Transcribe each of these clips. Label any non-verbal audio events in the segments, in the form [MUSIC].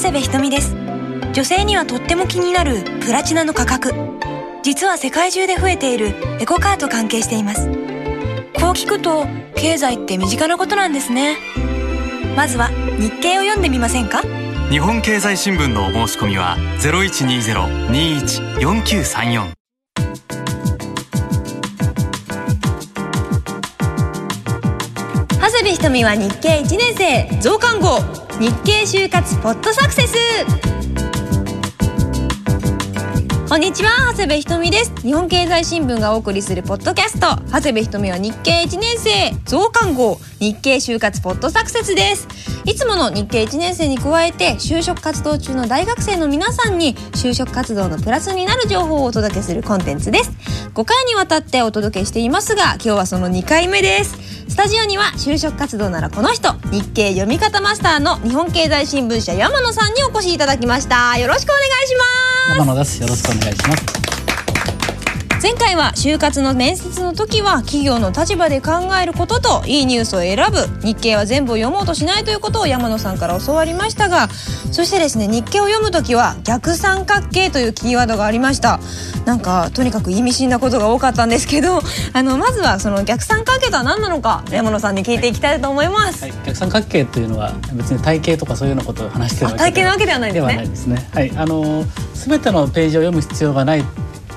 長谷部ひとみです。女性にはとっても気になるプラチナの価格。実は世界中で増えているエコカーと関係しています。こう聞くと経済って身近なことなんですね。まずは日経を読んでみませんか？日本経済新聞のお申し込みは0120-21-4934長谷部ひとみは日経1年生増刊号日経就活ポッドサクセスこんにちは長谷部ひとみです。日本経済新聞がお送りするポッドキャスト。長谷部ひとみは日経1年生。増刊号。日経就活ポッドサクセスです。いつもの日経1年生に加えて就職活動中の大学生の皆さんに就職活動のプラスになる情報をお届けするコンテンツです。5回にわたってお届けしていますが今日はその2回目です。スタジオには就職活動ならこの人。日経読み方マスターの日本経済新聞社山野さんにお越しいただきました。よろしくお願いします。山野です。よろしくお願いします。前回は就活の面接の時は企業の立場で考えることといいニュースを選ぶ。日経は全部を読もうとしないということを山野さんから教わりましたがそしてですね日経を読む時は逆三角形というキーワードがありました。なんかとにかく意味深なことが多かったんですけど [LAUGHS] あのまずはその逆三角形とは何なのか山野さんに聞いていきたいと思います、はい、逆三角形というのは別に体型とかそういうようなことを話してるわけ体型なわけではないですね。ではないですね。はいあのすべてのページを読む必要がない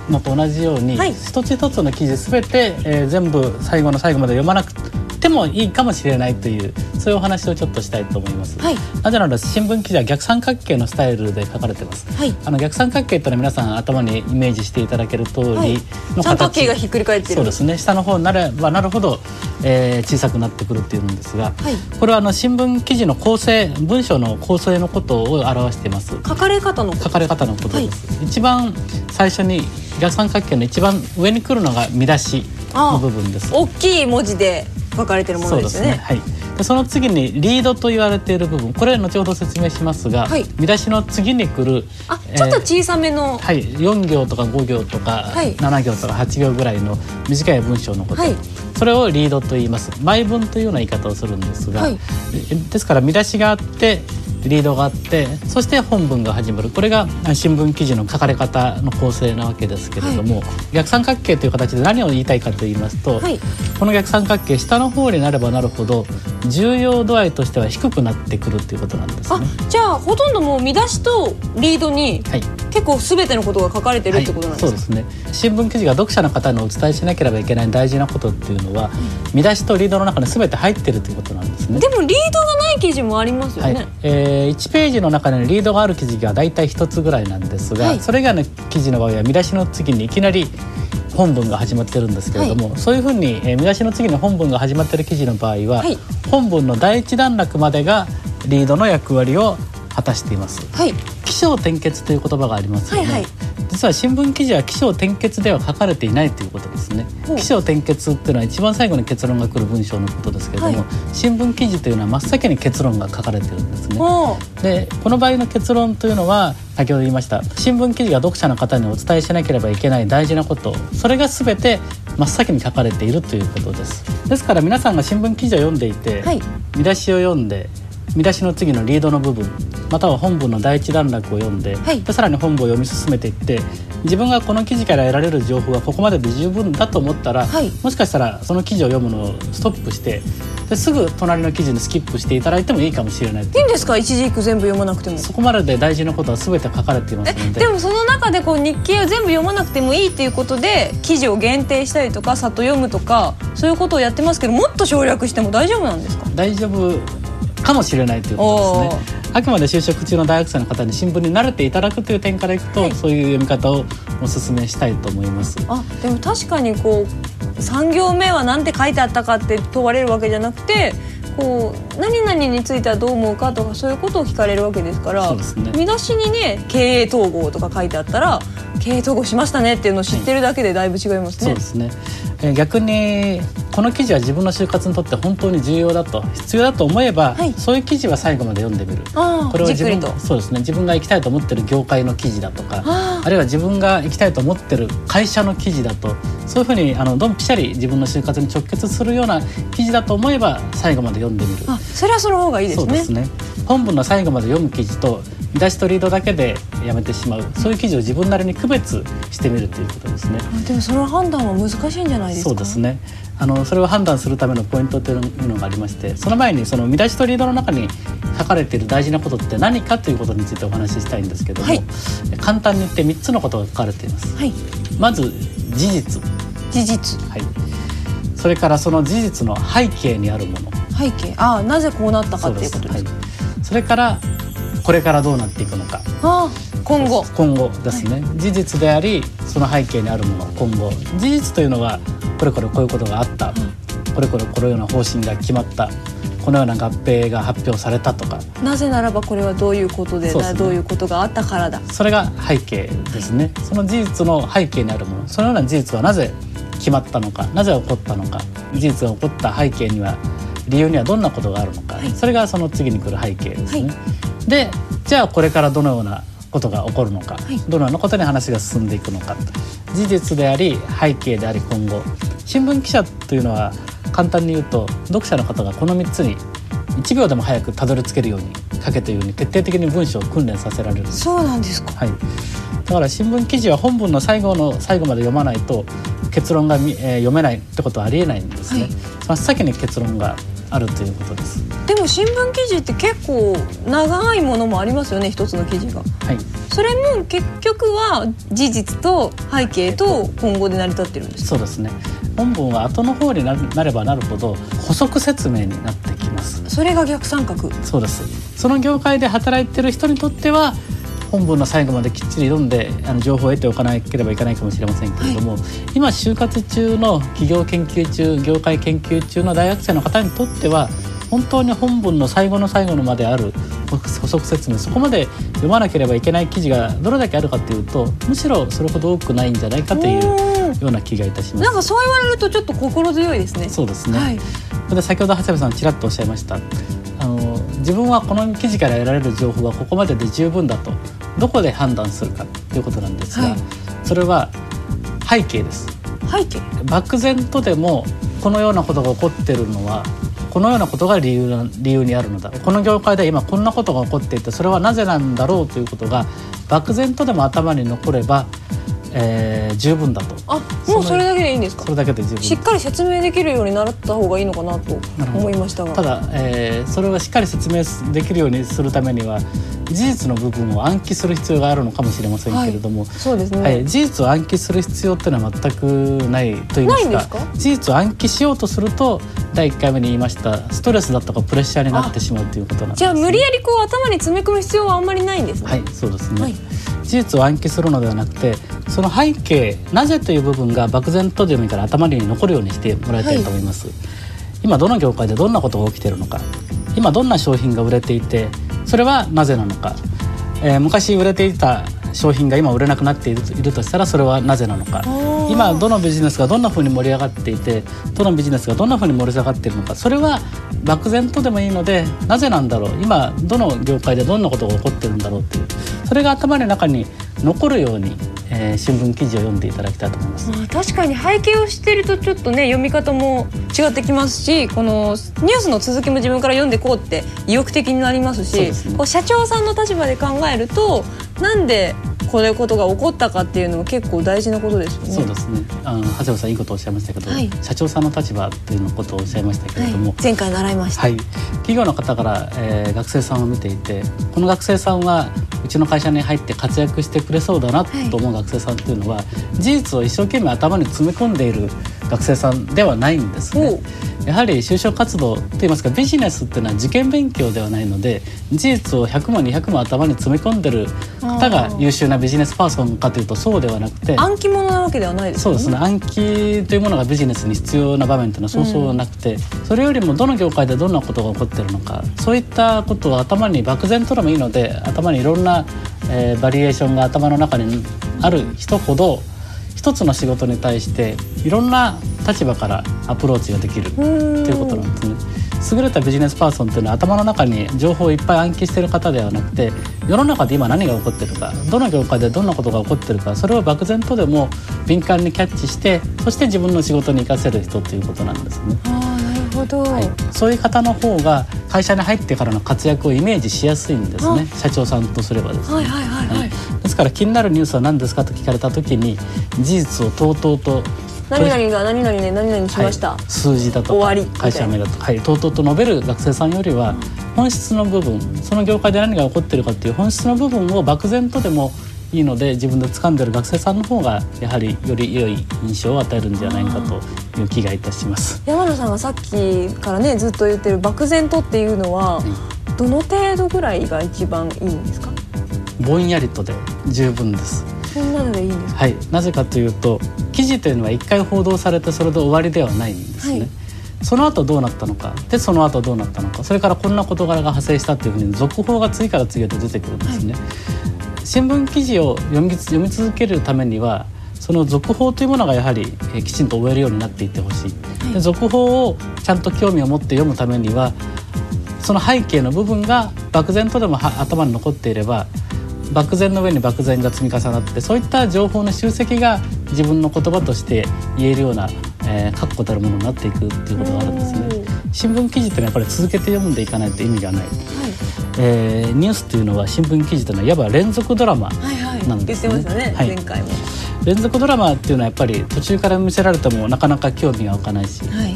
のと同じように、はい、一つ一つの記事すべて、えー、全部最後の最後まで読まなくてもいいかもしれないというそういうお話をちょっとしたいと思います、はい、なぜなら新聞記事は逆三角形のスタイルで書かれてます、はい、あの逆三角形というのは皆さん頭にイメージしていただける通りの形、三角形がひっくり返ってる。そうですね。下の方になればなるほど、えー、小さくなってくるっていうんですが、これはあの新聞記事の構成文章の構成のことを表しています。書かれ方の書かれ方のことです、一番最初に逆三角形の一番上に来るのが見出しの部分です。大きい文字で書かれてるものですね。ね。はい。でその次にリードと言われている部分。これ後ほど説明しますが、はい、見出しの次に来るあ、ちょっと小さめの、はい、4行とか5行とか、はい、7行とか8行ぐらいの短い文章のこと、はい、それをリードと言います。前文というような言い方をするんですが、はい、ですから見出しがあってリードがあってそして本文が始まる。これが新聞記事の書かれ方の構成なわけですけれども、はい、逆三角形という形で何を言いたいかと言いますと、はい、この逆三角形下の方になればなるほど重要度合いとしては低くなってくるということなんですね。じゃあほとんどもう見出しとリードに、はい、結構すべてのことが書かれてるってことなんですか、そうですね。新聞記事が読者の方にお伝えしなければいけない大事なことっていうのは、うん、見出しとリードの中にすべて入ってるということなんですね。でもリードが記事もありますよね。えー、1ページの中にリードがある記事が大体1つぐらいなんですが、はい、それ以外の記事の場合は見出しの次にいきなり本文が始まってるんですけれども、はい、そういうふうに、えー、見出しの次に本文が始まってる記事の場合は、はい、本文の第一段落までがリードの役割を果たしています。はい、起承転結という言葉がありますよね。はいはい実は新聞記事は起承転結では書かれていないということですね。起承転結っていうのは一番最後に結論が来る文章のことですけれども、はい、新聞記事というのは真っ先に結論が書かれてるんですね。でこの場合の結論というのは先ほど言いました新聞記事が読者の方にお伝えしなければいけない大事なことそれが全て真っ先に書かれているということです。ですから皆さんが新聞記事を読んでいて、はい、見出しを読んで見出しの次のリードの部分または本文の第一段落を読んではい、でさらに本文を読み進めていって自分がこの記事から得られる情報はここまでで十分だと思ったら、はい、もしかしたらその記事を読むのをストップしてですぐ隣の記事にスキップしていただいてもいいかもしれないいいんですか？一字一句全部読まなくても。そこまでで大事なことは全て書かれていますので。でもその中でこう日記を全部読まなくてもいいっていうことで記事を限定したりとかさっと読むとかそういうことをやってますけどもっと省略しても大丈夫なんですか？大丈夫かもしれないということですね。あくまで就職中の大学生の方に新聞に慣れていただくという点からいくと、はい、そういう読み方をお勧めしたいと思います。あでも確かにこう産業名は何て書いてあったかって問われるわけじゃなくてこう何々についてはどう思うかとかそういうことを聞かれるわけですから、ね、見出しにね経営統合とか書いてあったら経営統合しましたねっていうのを知ってるだけでだいぶ違いますね。はい、そうですねえー逆にこの記事は自分の就活にとって本当に重要だと必要だと思えば、はい。そういう記事は最後まで読んでみる。あこれは自分そうですね。自分が行きたいと思ってる業界の記事だとかああるいは自分が行きたいと思ってる会社の記事だとそういうふうにあのドンピシャリ自分の就活に直結するような記事だと思えば最後まで読んでみる。あそれはその方がいいですね。そうですね。本文の最後まで読む記事と見出しとリードだけでやめてしまう。そういう記事を自分なりに区別してみるということですね。あでもその判断は難しいんじゃないですか？そうですね。あのそれを判断するためのポイントというのがありましてその前にその見出しとリードの中に書かれている大事なことって何かということについてお話ししたいんですけども、はい。簡単に言って3つのことが書かれています。はい。まず事実、事実。はい、それからその事実の背景にあるもの。背景。あなぜこうなったかっていうことですか？はい、それからこれからどうなっていくのか。あ今後。今後ですね、事実でありその背景にあるもの今後。事実というのはこれこれこういうことがあった、これこれこのような方針が決まった。このような合併が発表されたとか。なぜならばこれはどういうことでね。どういうことがあったからだ。それが背景ですね。その事実の背景にあるもの。そのような事実はなぜ決まったのか。なぜ起こったのか。事実が起こった背景には理由にはどんなことがあるのか、はい。それがその次に来る背景ですね。はでじゃあこれからどのようなことが起こるのか、はい。どのようなことに話が進んでいくのか事実であり背景であり今後。新聞記者というのは簡単に言うと読者の方がこの3つに1秒でも早くたどり着けるように書けというように徹底的に文章を訓練させられるそうなんですか。はい、だから新聞記事は本文の最後の最後まで読まないと結論がみ、えー読めないってことはありえないんですね、はい。真っ先に結論があるということです。でも新聞記事って結構長いものもありますよね一つの記事が。はい。それも結局は事実と背景と今後で成り立ってるんですそうですね。本文は後の方にななればなるほど補足説明になってきます。それが逆三角。そうです。その業界で働いてる人にとっては本文の最後まできっちり読んであの情報を得ておかなければいけないかもしれませんけれども、今就活中の企業研究中業界研究中の大学生の方にとっては本当に本文の最後の最後のまである補足説明そこまで読まなければいけない記事がどれだけあるかというとむしろそれほど多くないんじゃないかといううんような気がいたします。なん。かそう言われるとちょっと心強いですね。そうですね、はい。で先ほど長谷部さんちらっとおっしゃいました。あの自分はこの記事から得られる情報はここまでで十分だとどこで判断するかということなんですが、はい。それは背景です。背景？漠然とでもこのようなことが起こっているのはこのようなことが理由な理由にあるのだ。この業界では今こんなことが起こっていてそれはなぜなんだろうということが漠然とでも頭に残れば、えー十分だと。あもうそれだけでいいんですか？それだけで十分。しっかり説明できるように習った方がいいのかなと思いましたが。ただ、えーそれをしっかり説明できるようにするためには事実の部分を暗記する必要があるのかもしれませんけれども、そうですね、はい事実を暗記する必要っていうのは全くないと言いますか？ないんですか？事実を暗記しようとすると第1回目に言いましたストレスだとかプレッシャーになってしまうということなんです、じゃあ無理やりこう頭に詰め込む必要はあんまりないんですね。はいそうですね、はい事実を暗記するのではなくてその背景なぜという部分が漠然とでもいいから頭に残るようにしてもらいたいと思います、今どの業界でどんなことが起きているのか。今どんな商品が売れていてそれはなぜなのか、えー昔売れていた商品が今売れなくなっているいるとしたらそれはなぜなのか。ー。今どのビジネスがどんなふうに盛り上がっていてどのビジネスがどんなふうに盛り下がっているのか。それは漠然とでもいいのでなぜなんだろう。今どの業界でどんなことが起こってるんだろうっていう。それが頭の中に残るように、えー新聞記事を読んでいただきたいと思います。まあ、確かに背景を知ってるとちょっとね読み方も違ってきますしこのニュースの続きも自分から読んでこうって意欲的になりますしねこう社長さんの立場で考えるとなんでこういうことが起こったかっていうのは結構大事なことですよね。そうですね。あの長谷部さんいいことをおっしゃいましたけど、はい社長さんの立場というのことをおっしゃいましたけれども、はい、前回習いました。はい、企業の方から、えー学生さんを見ていてこの学生さんはうちの会社に入って活躍してくれそうだなと思う学生さんっていうのは、事実を一生懸命頭に詰め込んでいる学生さんではないんですね。やはり就職活動といいますかビジネスっていうのは受験勉強ではないので事実を100も200も頭に詰め込んでる方が優秀なビジネスパーソンかというとそうではなくて暗記物なわけではないですよね。そうですね暗記というものがビジネスに必要な場面というのはそうそうなくて、それよりもどの業界でどんなことが起こっているのかそういったことを頭に漠然とでもいいので頭にいろんな、えーバリエーションが頭の中にある人ほど一つの仕事に対していろんな立場からアプローチができるっていうことなんですね。優れたビジネスパーソンっていうのは頭の中に情報をいっぱい暗記してる方ではなくて世の中で今何が起こってるかどの業界でどんなことが起こってるかそれを漠然とでも敏感にキャッチしてそして自分の仕事に生かせる人ということなんですね。あなるほど、はい、そういう方の方が会社に入ってからの活躍をイメージしやすいんですね。社長さんとすればですね、はいはいはい。はい、ですから気になるニュースは何ですかと聞かれた時に事実をとうとうと何々が何々で何々しました、はい、数字だとか会社名だとか、はい、とうとうと述べる学生さんよりは本質の部分その業界で何が起こってるかっていう本質の部分を漠然とでもいいので自分で掴んでる学生さんの方がやはりより良い印象を与えるんじゃないかという気がいたします。山野さんがさっきからねずっと言ってる漠然とっていうのは、どの程度ぐらいが一番いいんですか？ぼんやりとで十分です。そんなのでいいんですはい。なぜかというと記事というのは一回報道されてそれで終わりではないんですね、はい。その後どうなったのか。でその後どうなったのか。それからこんな事柄が発生したっていうふうに続報が次から次へと出てくるんですね。はい、新聞記事を読み読み続けるためにはその続報というものがやはり、えきちんと終えるようになっていってほしい。で続報をちゃんと興味を持って読むためにはその背景の部分が漠然とでも頭に残っていれば漠然の上に漠然が積み重なってそういった情報の集積が自分の言葉として言えるような、えー、確固たるものになっていくっていうことがあるんですね。新聞記事ってのはやっぱり続けて読んでいかないと意味がない、はい、えー、ニュースっていうのは新聞記事というのはいわば連続ドラマ。なんですね。はいはい、ねはい、前回も。連続ドラマっていうのはやっぱり途中から見せられてもなかなか興味が湧かないし、はい、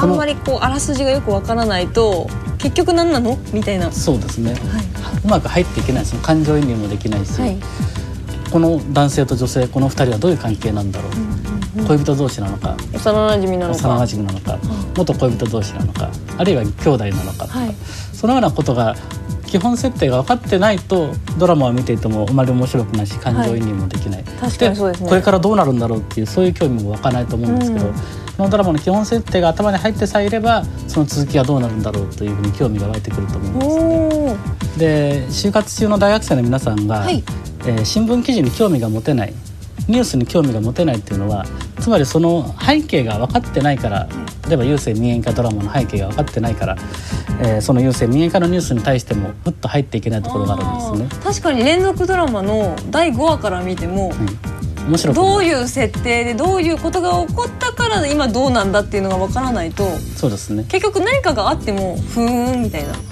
あんまりこうあらすじがよくわからないと結局何なの？みたいな。そうですね、はい、うまく入っていけないその感情移入もできないし、はい、この男性と女性この2人はどういう関係なんだろう、うんうん、恋人同士なのか幼馴染なのか。幼馴染なのか、元恋人同士なのかあるいは兄弟なのかとか、はい、そのようなことが基本設定が分かってないとドラマを見ていてもあまり面白くないし感情移入もできない、はい、確かにそうですね。これからどうなるんだろうっていうそういう興味も湧かないと思うんですけど、うんこのドラマの基本設定が頭に入ってさえいればその続きはどうなるんだろうというふうに興味が湧いてくると思うんですね。で就活中の大学生の皆さんが、はい、えー、新聞記事に興味が持てないニュースに興味が持てないっていうのはつまりその背景が分かってないから例えば郵政民営化ドラマの背景が分かってないから、えー、その郵政民営化のニュースに対してもふっと入っていけないところがあるんですね。確かに連続ドラマの第5話から見ても、うん。面白どういう設定でどういうことが起こったから今どうなんだっていうのがわからないとそうですね。結局何かがあってもふーんみたいな感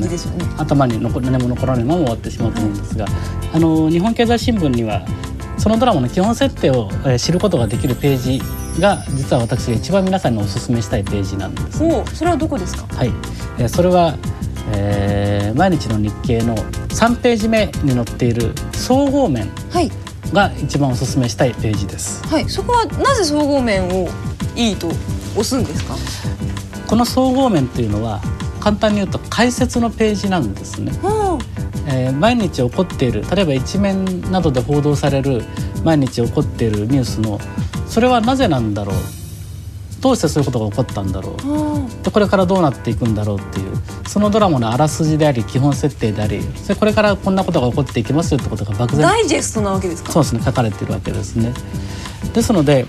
じですよね、ね、頭に残何も残らないまま終わってしまうと思うんですが、はい、あの日本経済新聞にはそのドラマの基本設定を、えー、知ることができるページが実は私が一番皆さんにお勧めしたいページなんです、ね、おそれはどこですか？はい、えー、それは、えー、毎日の日経の3ページ目に載っている総合面、はいが一番おすすめしたいページです。はい、そこはなぜ総合面をいいと押すんですか？この総合面っていうのは簡単に言うと解説のページなんですね。えー、毎日起こっている例えば一面などで報道される毎日起こっているニュースのそれはなぜなんだろう？どうしてそういうことが起こったんだろう？でこれからどうなっていくんだろうっていうそのドラマのあらすじであり基本設定でありそれこれからこんなことが起こっていきますよってことが漠然ダイジェストなわけですか？そうですね書かれているわけですね。ですので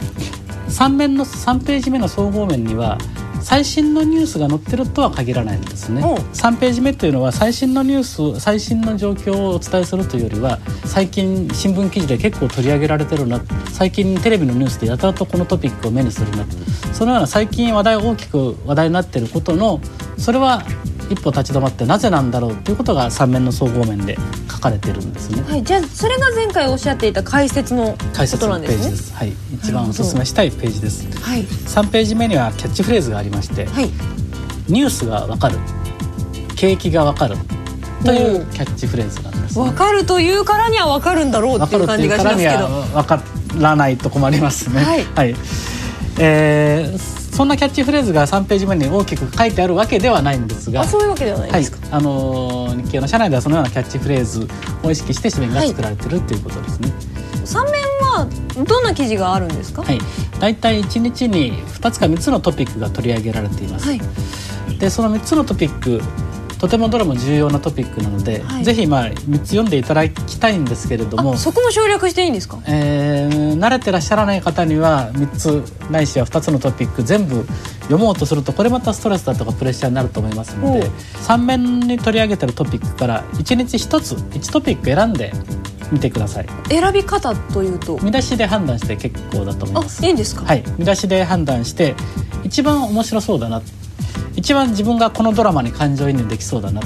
3面の3ページ目の総合面には最新のニュースが載ってるとは限らないんですね。3ページ目というのは最新のニュース最新の状況をお伝えするというよりは最近新聞記事で結構取り上げられてるな最近テレビのニュースでやたらとこのトピックを目にするなそのような最近話題大きく話題になっていることのそれは一歩立ち止まってなぜなんだろうということが3面の総合面で書かれてるんですね。はい、じゃあそれが前回おっしゃっていた解説のことなんですね。ですはい、一番お勧めしたいページです。はい、3ページ目にはキャッチフレーズがありまして、はい、ニュースがわかる、景気がわかるというキャッチフレーズなんです、ね。わかるというからにはわかるんだろうっていう感じがしますけど。わからないと困りますね。はい。はい、えーそんなキャッチフレーズが3ページ目に大きく書いてあるわけではないんですがそういうわけではないですか、はい、あの日経の社内ではそのようなキャッチフレーズを意識して紙面が作られてるっていうことですね。3面はどんな記事があるんですか、はい、だいたい1日に2つか3つのトピックが取り上げられています。はい、でその3つのトピックとてもどれも重要なトピックなので、はい。ぜひまあ3つ読んでいただきたいんですけれどもあ、そこも省略していいんですか？えー慣れてらっしゃらない方には3つないしは2つのトピック全部読もうとするとこれまたストレスだとかプレッシャーになると思いますのでおう。3面に取り上げてるトピックから1日1つ1トピック選んで見てください。選び方というと？見出しで判断して結構だと思いあます。いいんですか？はい。見出しで判断して一番面白そうだな一番自分がこのドラマに感情移入できそうだな。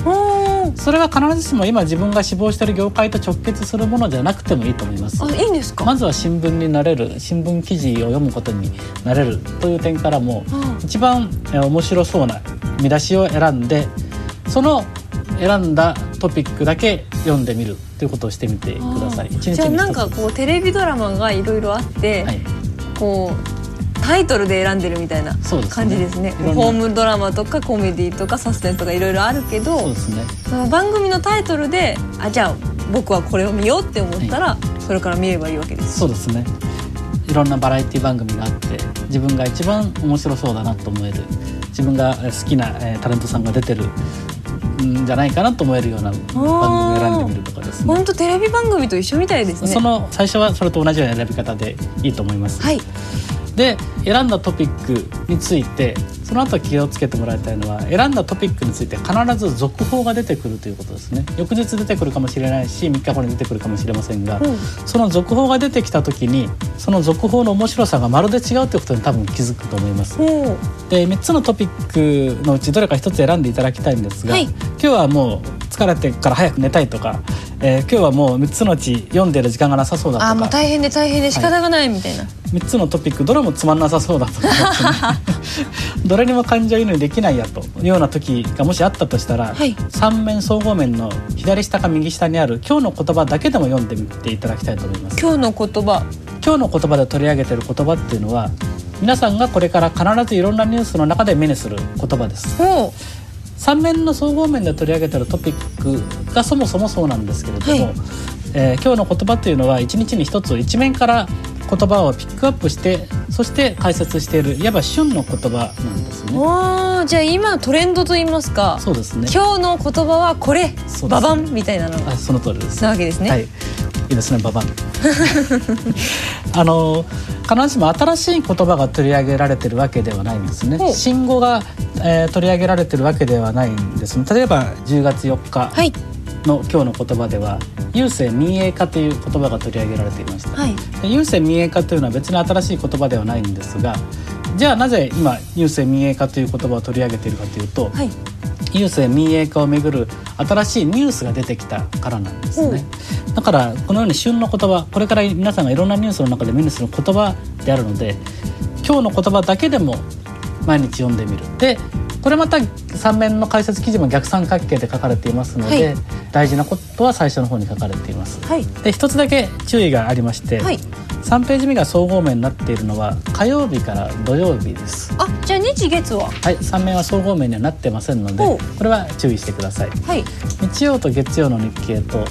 それは必ずしも今自分が志望している業界と直結するものじゃなくてもいいと思います。あいいんですか、まずは新聞になれる新聞記事を読むことになれるという点からもうん。一番えー面白そうな見出しを選んでその選んだトピックだけ読んでみるということをしてみてください。じゃあなんかこうテレビドラマがいろいろあって、はい、こうタイトルで選んでるみたいな感じですねいろんなホームドラマとかコメディとかサスペンスとかいろいろあるけどそうですね。その番組のタイトルであじゃあ僕はこれを見ようって思ったら、それから見ればいいわけですそうですね。いろんなバラエティ番組があって自分が一番面白そうだなと思える自分がえー好きな、えータレントさんが出てるんじゃないかなと思えるような番組を選んでみるとかですね。本当テレビ番組と一緒みたいですねその最初はそれと同じような選び方でいいと思います。はいで選んだトピックについてその後気をつけてもらいたいのは選んだトピックについて必ず続報が出てくるということですね。翌日出てくるかもしれないし3日後に出てくるかもしれませんが、うん。その続報が出てきた時にその続報の面白さがまるで違うということに多分気づくと思います。おうで3つのトピックのうちどれか1つ選んでいただきたいんですが、はい。今日はもう疲れてから早く寝たいとか、えー今日はもう3つのうち読んでる時間がなさそうだとか。あもう大変で大変で仕方がないみたいな、3つのトピックどれもつまんなさそうだと [LAUGHS] どれにも感情移入できないやというような時がもしあったとしたら、はい。3面総合面の左下か右下にある今日の言葉だけでも読んでみていただきたいと思います。今日の言葉。今日の言葉で取り上げている言葉っていうのは皆さんがこれから必ずいろんなニュースの中で目にする言葉です。おう。3面の総合面で取り上げているトピックがそもそもそうなんですけれども、はい。えー今日の言葉というのは一日に一つ一面から言葉をピックアップしてそして解説しているいわば旬の言葉なんですね。おーじゃあ今トレンドと言いますかそうですね。今日の言葉はこれすババンみたいなのあその通りです。なわけですね、はい。いいですね、ババン。[LAUGHS] あの必ずしも新しい言葉が取り上げられてるわけではないんですね。新語が、えー取り上げられてるわけではないんですね。例えば10月4日はいの今日の言葉では郵政民営化という言葉が取り上げられていました。はいで郵政民営化というのは別に新しい言葉ではないんですが、じゃあなぜ今郵政民営化という言葉を取り上げているかというと、はい郵政民営化をめぐる新しいニュースが出てきたからなんですね。だからこのように旬の言葉これから皆さんがいろんなニュースの中で目にする言葉であるので今日の言葉だけでも毎日読んでみる。でこれまた3面の解説記事も逆三角形で書かれていますので、はい。大事なことは最初の方に書かれています。はい。で一つだけ注意がありまして、はい。3ページ目が総合面になっているのは火曜日から土曜日です。あじゃあ日月は？はい、3面は総合面にはなってませんのでこれは注意してください。はい。日曜と月曜の日経と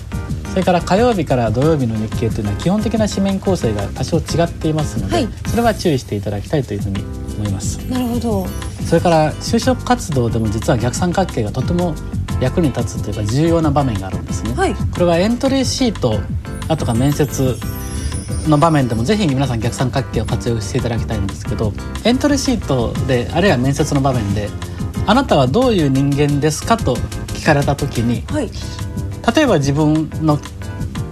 それから火曜日から土曜日の日経というのは基本的な紙面構成が多少違っていますので、はい。それは注意していただきたいというふうに思います。なるほどそれから就職活動でも実は逆三角形がとても役に立つというか重要な場面があるんですね、はい。これはエントリーシートあとか面接の場面でもぜひ皆さん逆三角形を活用していただきたいんですけどエントリーシートであるいは面接の場面で「あなたはどういう人間ですか?」と聞かれた時にはい。例えば自分の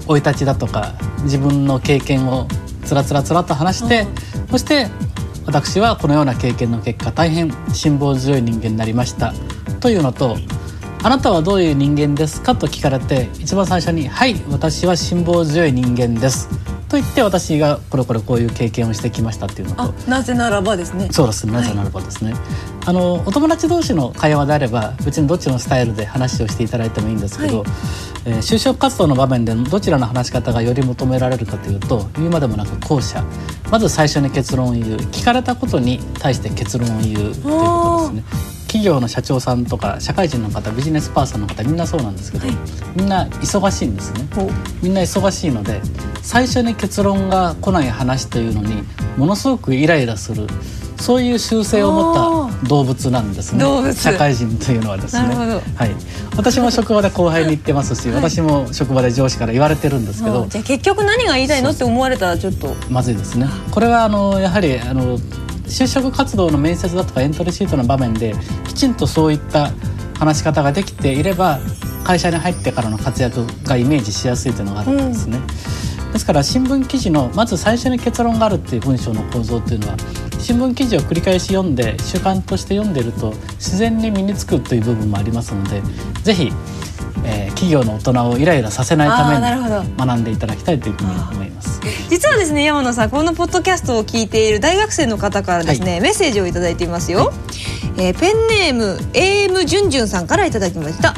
生い立ちだとか自分の経験をつらつらつらと話してそして私はこのような経験の結果大変辛抱強い人間になりました。というのとあなたはどういう人間ですかと聞かれて一番最初に「はい私は辛抱強い人間です」と言って私がこれこれこういう経験をしてきましたっていうのと。あなぜならばですね。そうですね。なぜならばですね、あのお友達同士の会話であれば別にどっちのスタイルで話をしていただいてもいいんですけど、はい。えー就職活動の場面でどちらの話し方がより求められるかというと言うまでもなく後者。まず最初に結論を言う。聞かれたことに対して結論を言うということですね企業の社長さんとか社会人の方ビジネスパーソンの方みんなそうなんですけど、はい。みんな忙しいんですね。みんな忙しいので最初に結論が来ない話というのにものすごくイライラするそういう習性を持った動物なんですね。社会人というのはですね。はい、私も職場で後輩に言ってますし、私も職場で上司から言われてるんですけど、じゃあ結局何が言いたいのって思われたらちょっと。まずいですね。これはあのやはりあの就職活動の面接だとかエントリーシートの場面できちんとそういった話し方ができていれば会社に入ってからの活躍がイメージしやすいというのがあるんですね、ですから新聞記事のまず最初に結論があるっていう文章の構造っていうのは新聞記事を繰り返し読んで習慣として読んでると自然に身につくという部分もありますのでぜひ、えー企業の大人をイライラさせないために学んでいただきたいというふうに思います。実はですね山野さんこのポッドキャストを聞いている大学生の方からですね、メッセージをいただいていますよ、えーペンネーム AM じゅんじゅんさんからいただきました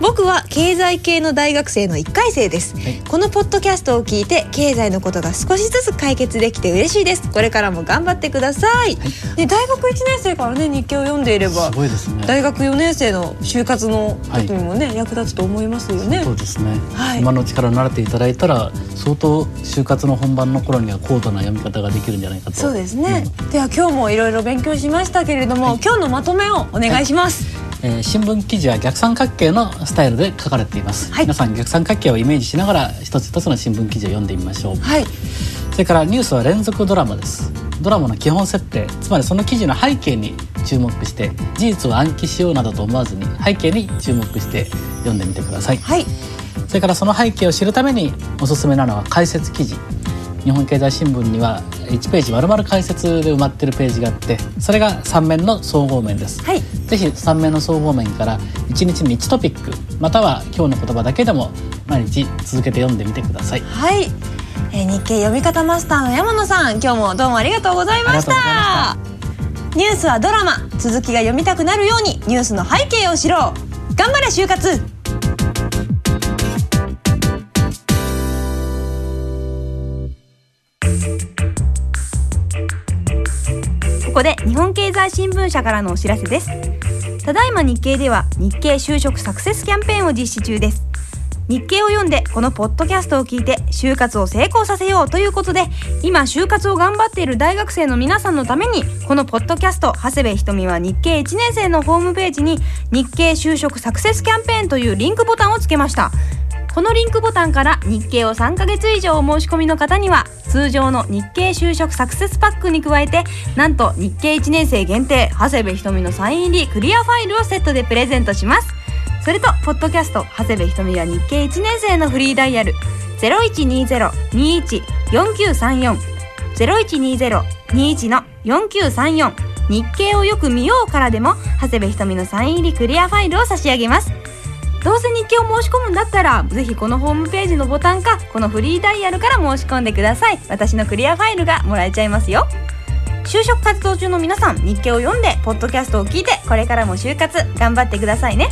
僕は経済系の大学生の1回生です、はい。このポッドキャストを聞いて経済のことが少しずつ解決できて嬉しいです。これからも頑張ってください、で大学1年生からね日記を読んでいればすごいですね。大学4年生の就活の時にもね、役立つと思いますよね。そうですね、はい。今のうちから慣れていただいたら相当就活の本番の頃には高度な読み方ができるんじゃないかと。そうですね、では今日もいろいろ勉強しましたけれども、今日のまとめをお願いします、えー新聞記事は逆三角形のスタイルで書かれています、はい。皆さん逆三角形をイメージしながら一つ一つの新聞記事を読んでみましょう。はい。それからニュースは連続ドラマです。ドラマの基本設定つまりその記事の背景に注目して事実を暗記しようなどと思わずに背景に注目して読んでみてください。はい。それからその背景を知るためにおすすめなのは解説記事日本経済新聞には1ページ丸々解説で埋まってるページがあってそれが3面の総合面です、はい。ぜひ3面の総合面から1日に1トピックまたは今日の言葉だけでも毎日続けて読んでみてください。はい、えー日経読み方マスターの山野さん今日もどうもありがとうございました。あニュースはドラマ続きが読みたくなるようにニュースの背景を知ろう。頑張れ就活ここで日本経済新聞社からのお知らせです。ただいま日経では日経就職サクセスキャンペーンを実施中です。日経を読んでこのポッドキャストを聞いて就活を成功させようということで今就活を頑張っている大学生の皆さんのためにこのポッドキャスト長谷部ひとみは日経1年生のホームページに日経就職サクセスキャンペーンというリンクボタンをつけました。このリンクボタンから日経を3ヶ月以上お申し込みの方には通常の日経就職サクセスパックに加えてなんと日経1年生限定長谷部ひとみのサイン入りクリアファイルをセットでプレゼントします。それとポッドキャスト長谷部ひとみは日経1年生のフリーダイヤル。0120-21-4934 0120-21の4934日経をよく見ようからでも長谷部ひとみのサイン入りクリアファイルを差し上げます。どうせ日記を申し込むんだったらぜひこのホームページのボタンかこのフリーダイヤルから申し込んでください。私のクリアファイルがもらえちゃいますよ。就職活動中の皆さん日記を読んでポッドキャストを聞いてこれからも就活頑張ってくださいね。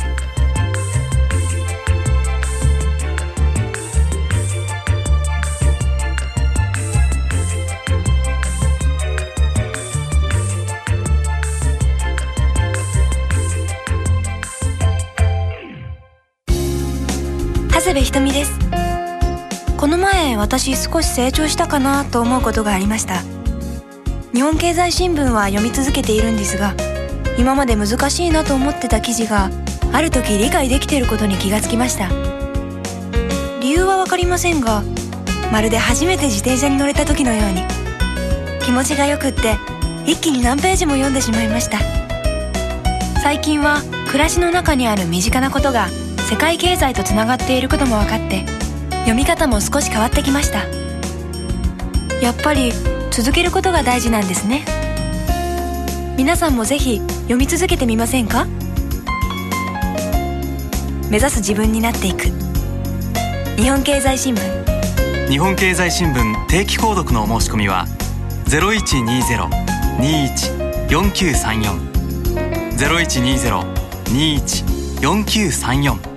私少し成長したかなと思うことがありました。日本経済新聞は読み続けているんですが今まで難しいなと思ってた記事がある時理解できていることに気がつきました。理由はわかりませんがまるで初めて自転車に乗れた時のように気持ちがよくって一気に何ページも読んでしまいました。最近は暮らしの中にある身近なことが世界経済とつながっていることも分かって読み方も少し変わってきました。やっぱり続けることが大事なんですね。皆さんもぜひ読み続けてみませんか？目指す自分になっていく。日本経済新聞。日本経済新聞定期購読のお申し込みは0120-21-4934 0120-21-4934